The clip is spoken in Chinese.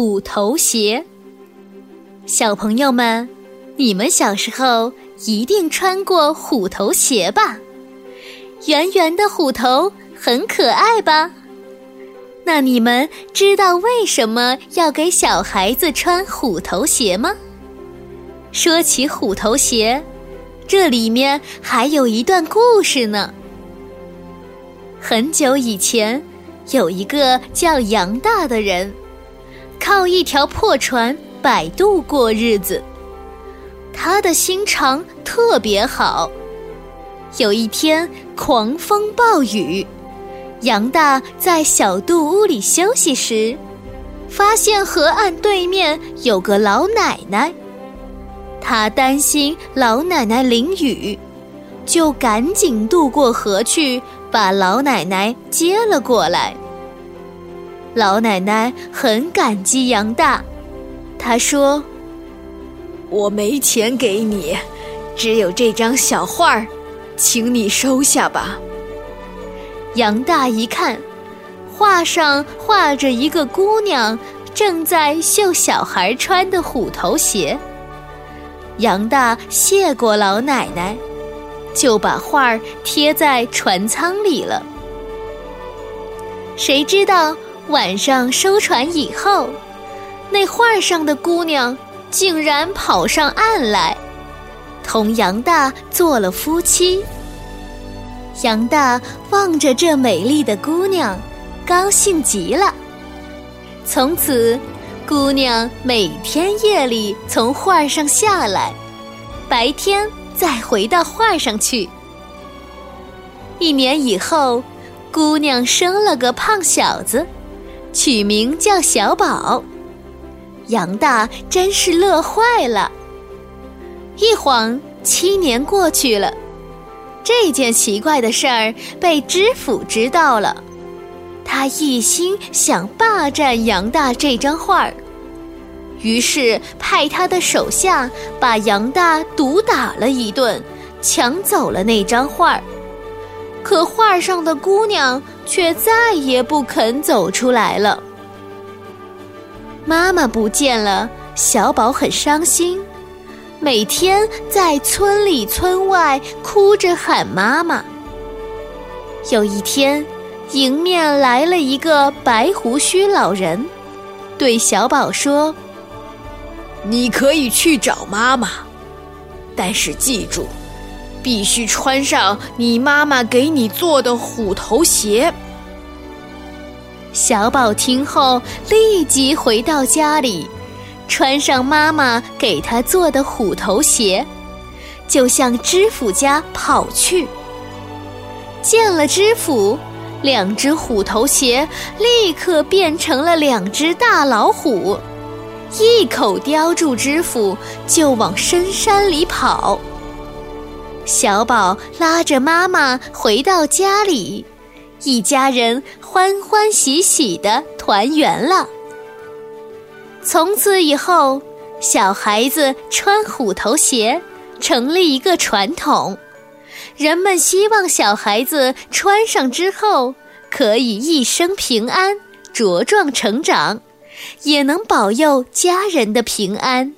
虎头鞋。小朋友们，你们小时候一定穿过虎头鞋吧？圆圆的虎头很可爱吧？那你们知道为什么要给小孩子穿虎头鞋吗？说起虎头鞋，这里面还有一段故事呢。很久以前，有一个叫杨大的人，靠一条破船摆渡过日子。他的心肠特别好。有一天，狂风暴雨，杨大在小渡屋里休息时，发现河岸对面有个老奶奶。他担心老奶奶淋雨，就赶紧渡过河去。把老奶奶接了过来。老奶奶很感激杨大，她说：“我没钱给你，只有这张小画儿，请你收下吧。”杨大一看，画上画着一个姑娘正在绣小孩穿的虎头鞋。杨大谢过老奶奶。就把画儿贴在船舱里了。谁知道晚上收船以后，那画上的姑娘竟然跑上岸来，同杨大做了夫妻。杨大望着这美丽的姑娘，高兴极了。从此，姑娘每天夜里从画上下来，白天。再回到画上去。一年以后，姑娘生了个胖小子，取名叫小宝。杨大真是乐坏了。一晃七年过去了，这件奇怪的事儿被知府知道了，他一心想霸占杨大这张画儿。于是派他的手下把杨大毒打了一顿，抢走了那张画儿。可画上的姑娘却再也不肯走出来了。妈妈不见了，小宝很伤心，每天在村里村外哭着喊妈妈。有一天，迎面来了一个白胡须老人，对小宝说。你可以去找妈妈，但是记住，必须穿上你妈妈给你做的虎头鞋。小宝听后立即回到家里，穿上妈妈给他做的虎头鞋，就向知府家跑去。见了知府，两只虎头鞋立刻变成了两只大老虎。一口叼住知府，就往深山里跑。小宝拉着妈妈回到家里，一家人欢欢喜喜的团圆了。从此以后，小孩子穿虎头鞋成了一个传统。人们希望小孩子穿上之后，可以一生平安，茁壮成长。也能保佑家人的平安。